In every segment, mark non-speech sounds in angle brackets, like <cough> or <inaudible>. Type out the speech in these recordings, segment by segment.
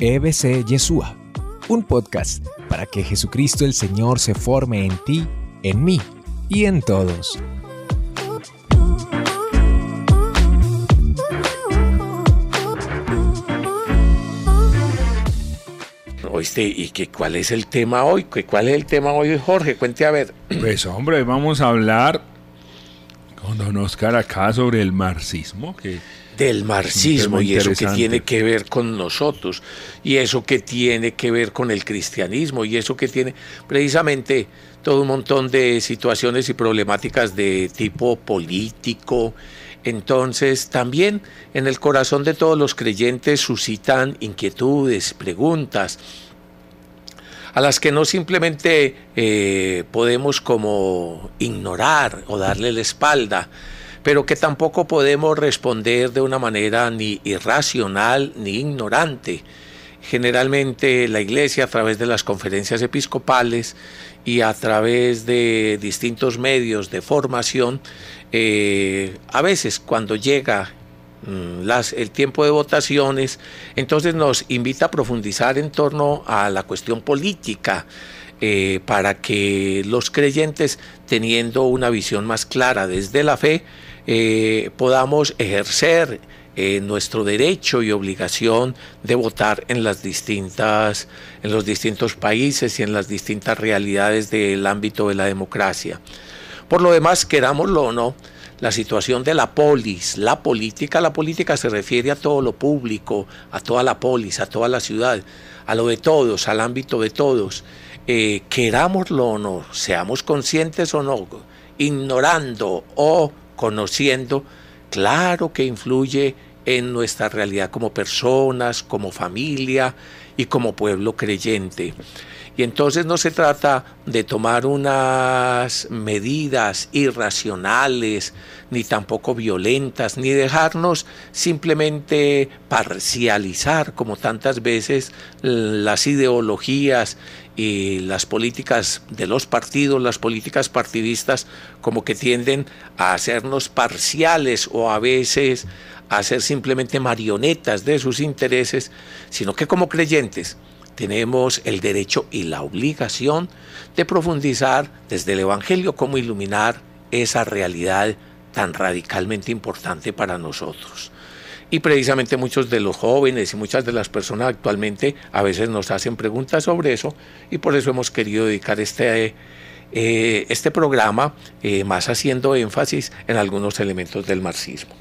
EBC Yeshua, un podcast para que Jesucristo el Señor se forme en ti, en mí y en todos. Oíste, ¿y qué, cuál es el tema hoy? ¿Qué, ¿Cuál es el tema hoy, Jorge? Cuente a ver. <clears throat> Pues hombre, vamos a hablar con don Oscar acá sobre el marxismo, que Del marxismo y eso que tiene que ver con nosotros y eso que tiene que ver con el cristianismo y eso que tiene precisamente todo un montón de situaciones y problemáticas de tipo político. Entonces también en el corazón de todos los creyentes suscitan inquietudes, preguntas, a las que no simplemente eh, podemos como ignorar o darle la espalda, pero que tampoco podemos responder de una manera ni irracional ni ignorante. Generalmente la Iglesia a través de las conferencias episcopales y a través de distintos medios de formación, eh, a veces cuando llega mm, el tiempo de votaciones, entonces nos invita a profundizar en torno a la cuestión política, eh, para que los creyentes, teniendo una visión más clara desde la fe, eh, podamos ejercer eh, nuestro derecho y obligación de votar en las distintas, en los distintos países y en las distintas realidades del ámbito de la democracia. Por lo demás, querámoslo o no, la situación de la polis, la política, la política se refiere a todo lo público, a toda la polis, a toda la ciudad, a lo de todos, al ámbito de todos. Eh, querámoslo o no, seamos conscientes o no, ignorando o conociendo, claro que influye en nuestra realidad como personas, como familia y como pueblo creyente. Y entonces no se trata de tomar unas medidas irracionales, ni tampoco violentas, ni dejarnos simplemente parcializar, como tantas veces las ideologías y las políticas de los partidos, las políticas partidistas, como que tienden a hacernos parciales o a veces a ser simplemente marionetas de sus intereses, sino que como creyentes tenemos el derecho y la obligación de profundizar desde el Evangelio cómo iluminar esa realidad tan radicalmente importante para nosotros. Y precisamente muchos de los jóvenes y muchas de las personas actualmente a veces nos hacen preguntas sobre eso y por eso hemos querido dedicar este, eh, este programa eh, más haciendo énfasis en algunos elementos del marxismo.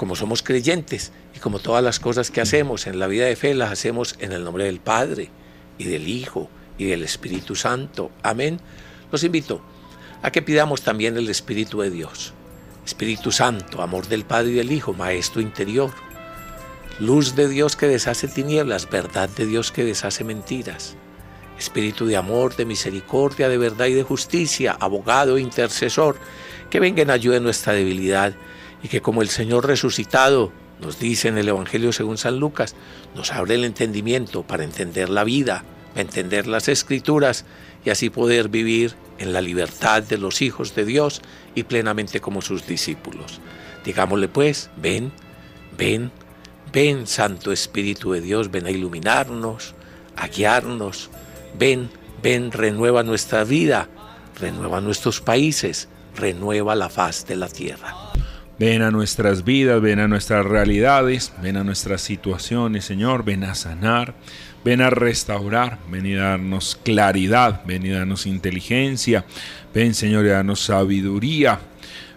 Como somos creyentes y como todas las cosas que hacemos en la vida de fe las hacemos en el nombre del Padre y del Hijo y del Espíritu Santo. Amén. Los invito a que pidamos también el Espíritu de Dios. Espíritu Santo, amor del Padre y del Hijo, Maestro interior. Luz de Dios que deshace tinieblas, verdad de Dios que deshace mentiras. Espíritu de amor, de misericordia, de verdad y de justicia, abogado intercesor, que venga en ayuda nuestra debilidad y que como el Señor resucitado nos dice en el Evangelio según San Lucas, nos abre el entendimiento para entender la vida, entender las escrituras y así poder vivir en la libertad de los hijos de Dios y plenamente como sus discípulos. Digámosle pues, ven, ven, ven Santo Espíritu de Dios, ven a iluminarnos, a guiarnos, ven, ven, renueva nuestra vida, renueva nuestros países, renueva la faz de la tierra. Ven a nuestras vidas, ven a nuestras realidades, ven a nuestras situaciones, Señor, ven a sanar, ven a restaurar, ven y darnos claridad, ven y darnos inteligencia, ven, Señor, y darnos sabiduría.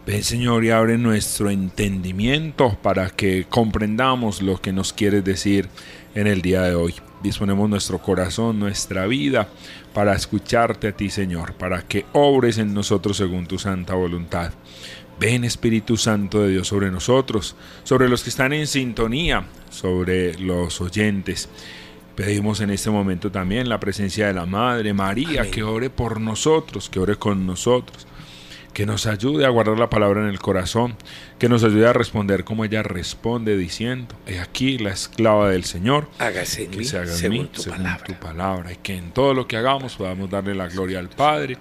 Ven, Señor, y abre nuestro entendimiento para que comprendamos lo que nos quieres decir en el día de hoy. Disponemos nuestro corazón, nuestra vida, para escucharte a ti, Señor, para que obres en nosotros según tu santa voluntad. Ven Espíritu Santo de Dios sobre nosotros, sobre los que están en sintonía, sobre los oyentes. Pedimos en este momento también la presencia de la Madre María, Amén. que ore por nosotros, que ore con nosotros, que nos ayude a guardar la palabra en el corazón, que nos ayude a responder como ella responde diciendo, he aquí la esclava del Señor, Hágase en que mí se haga en según mí tu según palabra. tu palabra, y que en todo lo que hagamos podamos darle la gloria al Padre,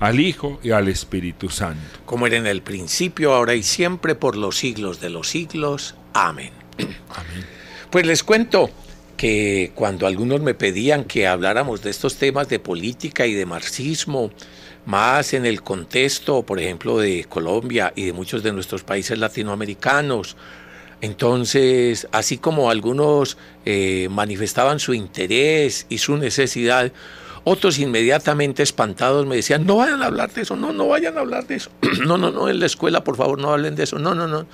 al Hijo y al Espíritu Santo. como era en el principio, ahora y siempre, por los siglos de los siglos. Amén. <clears throat> Amén. Pues les cuento que cuando algunos me pedían que habláramos de estos temas de política y de marxismo, más en el contexto, por ejemplo, de Colombia y de muchos de nuestros países latinoamericanos, entonces, así como algunos eh, manifestaban su interés y su necesidad, otros inmediatamente espantados me decían, no vayan a hablar de eso, no, no vayan a hablar de eso, <clears throat> no, no, no, en la escuela por favor no hablen de eso, no, no, no.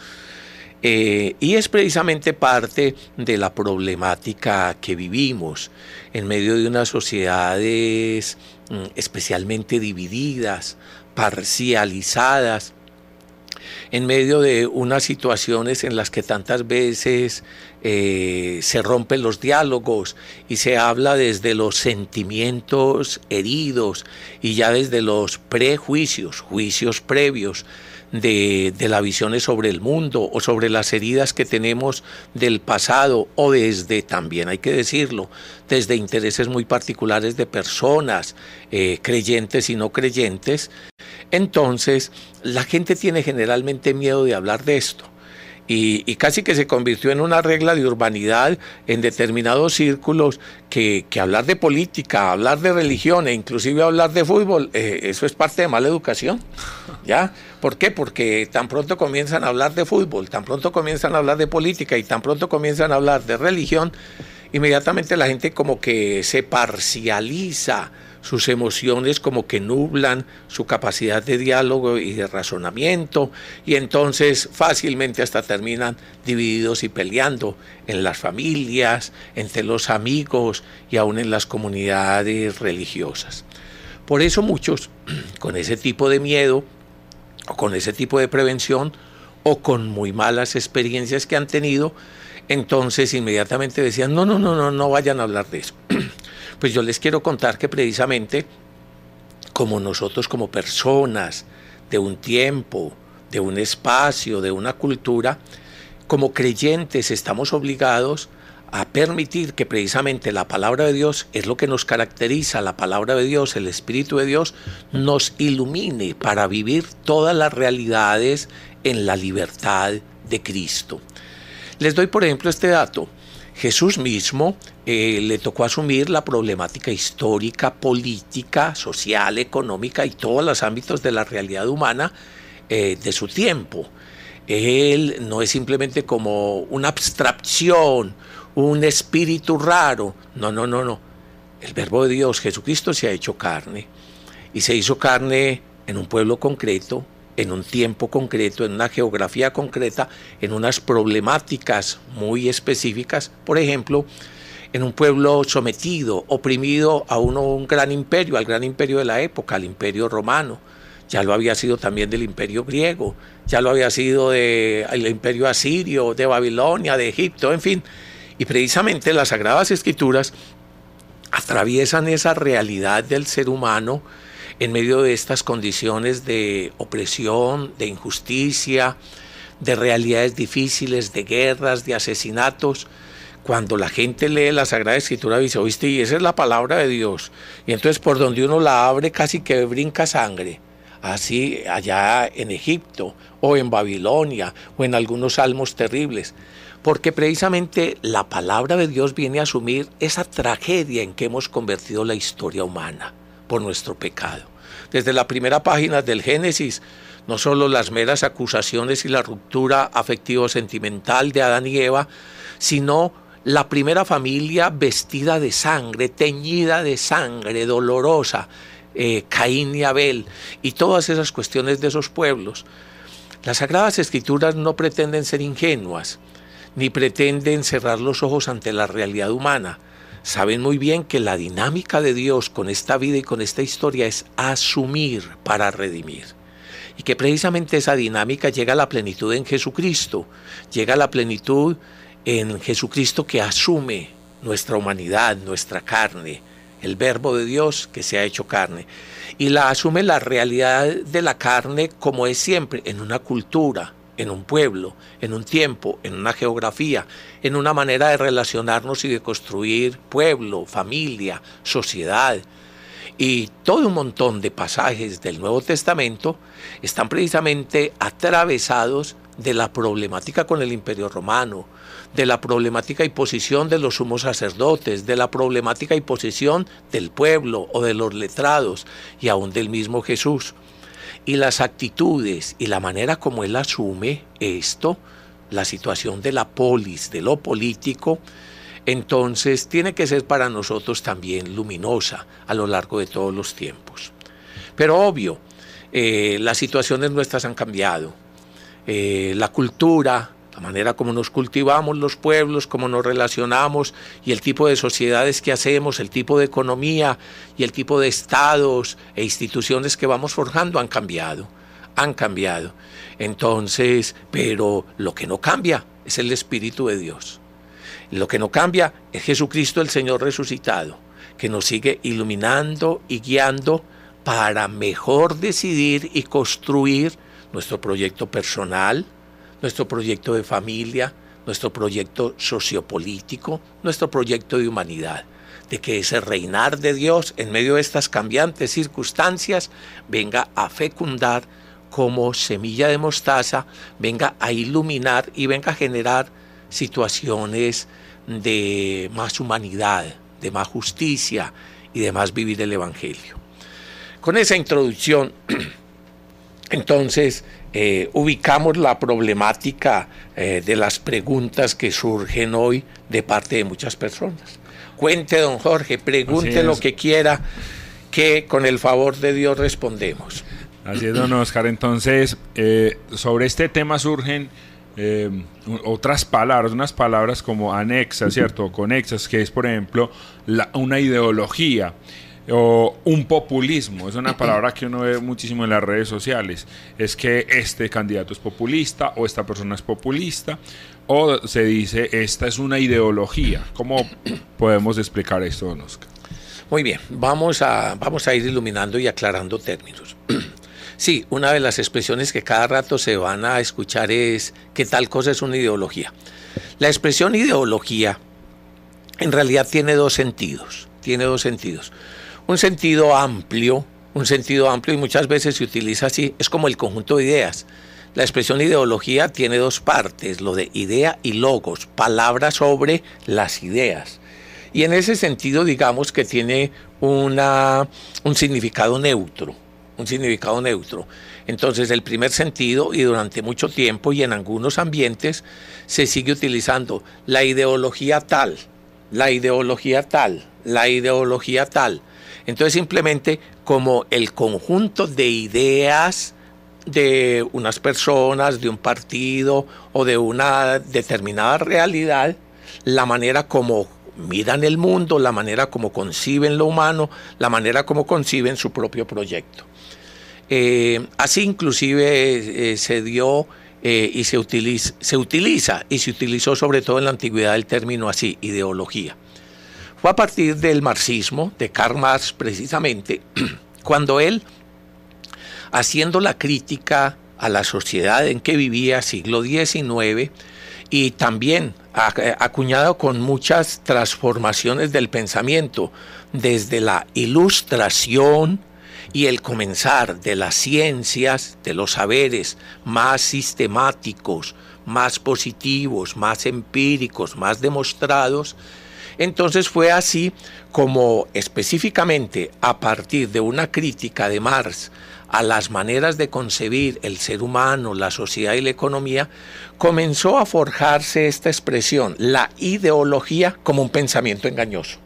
Eh, y es precisamente parte de la problemática que vivimos en medio de unas sociedades mm, especialmente divididas, parcializadas, en medio de unas situaciones en las que tantas veces eh, se rompen los diálogos y se habla desde los sentimientos heridos y ya desde los prejuicios, juicios previos de, de las visiones sobre el mundo o sobre las heridas que tenemos del pasado o desde, también hay que decirlo, desde intereses muy particulares de personas, eh, creyentes y no creyentes, entonces la gente tiene generalmente miedo de hablar de esto. Y, casi que se convirtió en una regla de urbanidad en determinados círculos que, hablar de política, hablar de religión e inclusive hablar de fútbol, eh, eso es parte de mala educación. ¿Ya? ¿Por qué? Porque tan pronto comienzan a hablar de fútbol, tan pronto comienzan a hablar de política y tan pronto comienzan a hablar de religión, inmediatamente la gente como que se parcializa sus emociones como que nublan su capacidad de diálogo y de razonamiento y entonces fácilmente hasta terminan divididos y peleando en las familias, entre los amigos y aún en las comunidades religiosas. Por eso muchos <clears throat> con ese tipo de miedo o con ese tipo de prevención o con muy malas experiencias que han tenido, entonces inmediatamente decían, no, no, no, no, no vayan a hablar de eso. <clears throat> Pues yo les quiero contar que precisamente como nosotros como personas de un tiempo, de un espacio, de una cultura, como creyentes estamos obligados a permitir que precisamente la palabra de Dios es lo que nos caracteriza, la palabra de Dios, el Espíritu de Dios, nos ilumine para vivir todas las realidades en la libertad de Cristo. Les doy por ejemplo este dato. Jesús mismo eh, le tocó asumir la problemática histórica, política, social, económica y todos los ámbitos de la realidad humana eh, de su tiempo. Él no es simplemente como una abstracción, un espíritu raro. No, no, no, no. El verbo de Dios, Jesucristo, se ha hecho carne y se hizo carne en un pueblo concreto, en un tiempo concreto, en una geografía concreta, en unas problemáticas muy específicas, por ejemplo, en un pueblo sometido, oprimido a uno, un gran imperio, al gran imperio de la época, al imperio romano. Ya lo había sido también del imperio griego, ya lo había sido del imperio asirio, de Babilonia, de Egipto, en fin. Y precisamente las Sagradas Escrituras atraviesan esa realidad del ser humano en medio de estas condiciones de opresión, de injusticia, de realidades difíciles, de guerras, de asesinatos, cuando la gente lee la Sagrada Escritura dice, oíste, y esa es la palabra de Dios. Y entonces por donde uno la abre casi que brinca sangre. Así allá en Egipto o en Babilonia o en algunos salmos terribles. Porque precisamente la palabra de Dios viene a asumir esa tragedia en que hemos convertido la historia humana nuestro pecado desde la primera página del Génesis, no solo las meras acusaciones y la ruptura afectivo-sentimental de Adán y Eva, sino la primera familia vestida de sangre, teñida de sangre, dolorosa, eh, Caín y Abel, y todas esas cuestiones de esos pueblos. Las Sagradas Escrituras no pretenden ser ingenuas, ni pretenden cerrar los ojos ante la realidad humana, saben muy bien que la dinámica de Dios con esta vida y con esta historia es asumir para redimir. Y que precisamente esa dinámica llega a la plenitud en Jesucristo, llega a la plenitud en Jesucristo que asume nuestra humanidad, nuestra carne, el verbo de Dios que se ha hecho carne. Y la asume la realidad de la carne como es siempre, en una cultura, en un pueblo, en un tiempo, en una geografía, en una manera de relacionarnos y de construir pueblo, familia, sociedad. Y todo un montón de pasajes del Nuevo Testamento están precisamente atravesados de la problemática con el imperio romano, de la problemática y posición de los sumos sacerdotes, de la problemática y posición del pueblo o de los letrados y aún del mismo Jesús. Y las actitudes y la manera como él asume esto, la situación de la polis, de lo político, entonces tiene que ser para nosotros también luminosa a lo largo de todos los tiempos. Pero obvio, eh, las situaciones nuestras han cambiado. Eh, la cultura, la manera como nos cultivamos los pueblos, cómo nos relacionamos y el tipo de sociedades que hacemos, el tipo de economía y el tipo de estados e instituciones que vamos forjando han cambiado, han cambiado. Entonces, pero lo que no cambia es el Espíritu de Dios. Lo que no cambia es Jesucristo el Señor resucitado, que nos sigue iluminando y guiando para mejor decidir y construir nuestro proyecto personal, nuestro proyecto de familia, nuestro proyecto sociopolítico, nuestro proyecto de humanidad, de que ese reinar de Dios en medio de estas cambiantes circunstancias venga a fecundar como semilla de mostaza, venga a iluminar y venga a generar situaciones de más humanidad, de más justicia y de más vivir el Evangelio. Con esa introducción, <clears throat> entonces, eh, ubicamos la problemática eh, de las preguntas que surgen hoy de parte de muchas personas. Cuente, don Jorge, pregunte lo que quiera, que con el favor de Dios respondemos. Así es, don Oscar. Entonces, eh, sobre este tema surgen otras palabras, unas palabras como anexas, ¿cierto? Conexas, que es, por ejemplo, una ideología o un populismo, es una palabra que uno ve muchísimo en las redes sociales, es que este candidato es populista o esta persona es populista, o se dice esta es una ideología. ¿Cómo podemos explicar esto, don Oscar? Muy bien, vamos a, vamos a ir iluminando y aclarando términos. <clears throat> Sí, una de las expresiones que cada rato se van a escuchar es que tal cosa es una ideología. La expresión ideología en realidad tiene dos sentidos, tiene dos sentidos un sentido amplio, un sentido amplio y muchas veces se utiliza así, es como el conjunto de ideas. La expresión ideología tiene dos partes, lo de idea y logos, palabras sobre las ideas. Y en ese sentido digamos que tiene una, un significado neutro, un significado neutro. Entonces el primer sentido, y durante mucho tiempo y en algunos ambientes, se sigue utilizando la ideología tal, la ideología tal, la ideología tal. Entonces simplemente como el conjunto de ideas de unas personas, de un partido o de una determinada realidad, la manera como miran el mundo, la manera como conciben lo humano, la manera como conciben su propio proyecto. Eh, así inclusive eh, se dio eh, y se utiliza, se utiliza y se utilizó sobre todo en la antigüedad el término así, ideología. Fue a partir del marxismo, de Karl Marx precisamente, <clears throat> cuando él, haciendo la crítica a la sociedad en que vivía, siglo XIX, y también acuñado con muchas transformaciones del pensamiento, desde la ilustración y el comenzar de las ciencias, de los saberes más sistemáticos, más positivos, más empíricos, más demostrados, entonces fue así como específicamente a partir de una crítica de Marx a las maneras de concebir el ser humano, la sociedad y la economía, comenzó a forjarse esta expresión, la ideología como un pensamiento engañoso.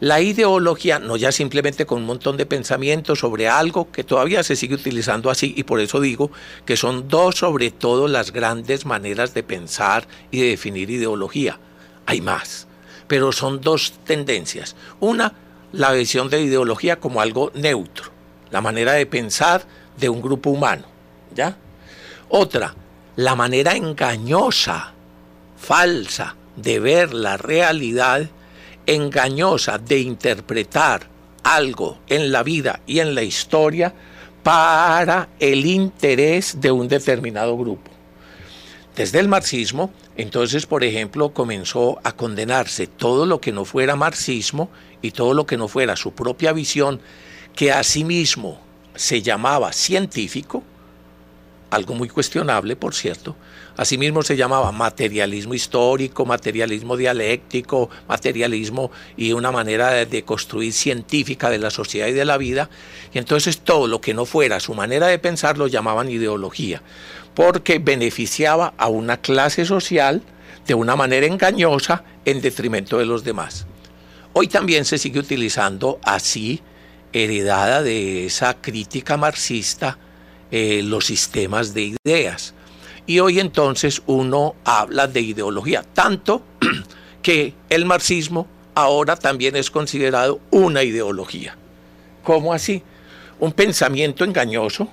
La ideología, no ya simplemente con un montón de pensamientos sobre algo que todavía se sigue utilizando así, y por eso digo que son dos sobre todo las grandes maneras de pensar y de definir ideología. Hay más pero son dos tendencias. Una, la visión de ideología como algo neutro, la manera de pensar de un grupo humano, ¿ya? Otra, la manera engañosa, falsa de ver la realidad, engañosa de interpretar algo en la vida y en la historia para el interés de un determinado grupo. Desde el marxismo, entonces, por ejemplo, comenzó a condenarse todo lo que no fuera marxismo y todo lo que no fuera su propia visión, que asimismo se llamaba científico, algo muy cuestionable, por cierto. Asimismo se llamaba materialismo histórico, materialismo dialéctico, materialismo y una manera de, construir científica de la sociedad y de la vida. Y entonces todo lo que no fuera su manera de pensar lo llamaban ideología, porque beneficiaba a una clase social de una manera engañosa en detrimento de los demás. Hoy también se sigue utilizando así, heredada de esa crítica marxista, eh, los sistemas de ideas. Y hoy entonces uno habla de ideología, tanto <clears throat> que el marxismo ahora también es considerado una ideología. ¿Cómo así? Un pensamiento engañoso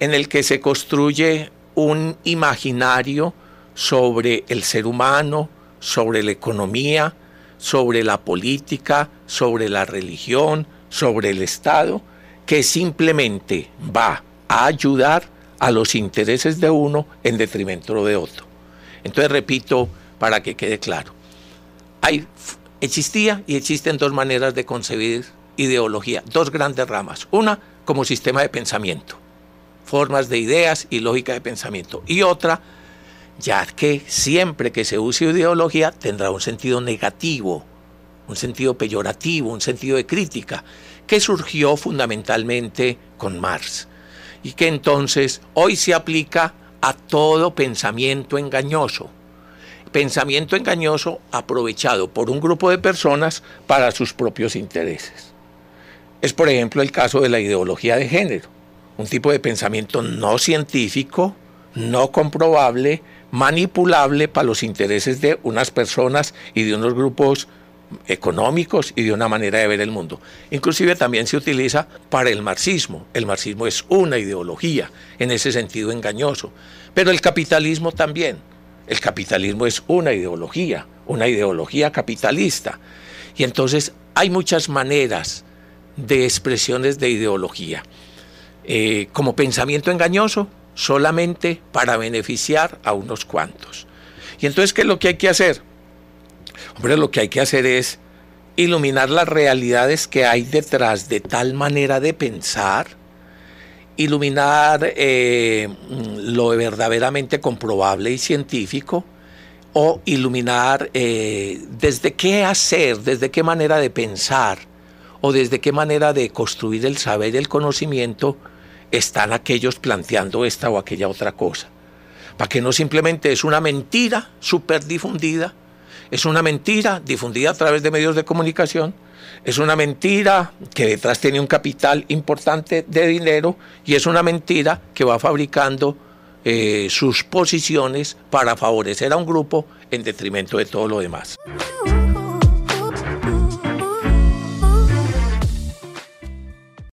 en el que se construye un imaginario sobre el ser humano, sobre la economía, sobre la política, sobre la religión, sobre el Estado, que simplemente va a ayudar a los intereses de uno en detrimento de otro. Entonces, repito, para que quede claro, existía y existen dos maneras de concebir ideología, dos grandes ramas. Una como sistema de pensamiento, formas de ideas y lógica de pensamiento. Y otra, ya que siempre que se use ideología tendrá un sentido negativo, un sentido peyorativo, un sentido de crítica, que surgió fundamentalmente con Marx y que entonces hoy se aplica a todo pensamiento engañoso. Pensamiento engañoso aprovechado por un grupo de personas para sus propios intereses. Es por ejemplo el caso de la ideología de género, un tipo de pensamiento no científico, no comprobable, manipulable para los intereses de unas personas y de unos grupos económicos y de una manera de ver el mundo. Inclusive también se utiliza para el marxismo. El marxismo es una ideología, en ese sentido engañoso. Pero el capitalismo también. El capitalismo es una ideología, una ideología capitalista. Y entonces hay muchas maneras de expresiones de ideología. Eh, como pensamiento engañoso, solamente para beneficiar a unos cuantos. Y entonces, ¿qué es lo que hay que hacer? Hombre, lo que hay que hacer es iluminar las realidades que hay detrás de tal manera de pensar, iluminar eh, lo verdaderamente comprobable y científico, o iluminar eh, desde qué hacer, desde qué manera de pensar, o desde qué manera de construir el saber y el conocimiento están aquellos planteando esta o aquella otra cosa. Para que no simplemente es una mentira súper difundida, es una mentira difundida a través de medios de comunicación, es una mentira que detrás tiene un capital importante de dinero y es una mentira que va fabricando eh, sus posiciones para favorecer a un grupo en detrimento de todo lo demás.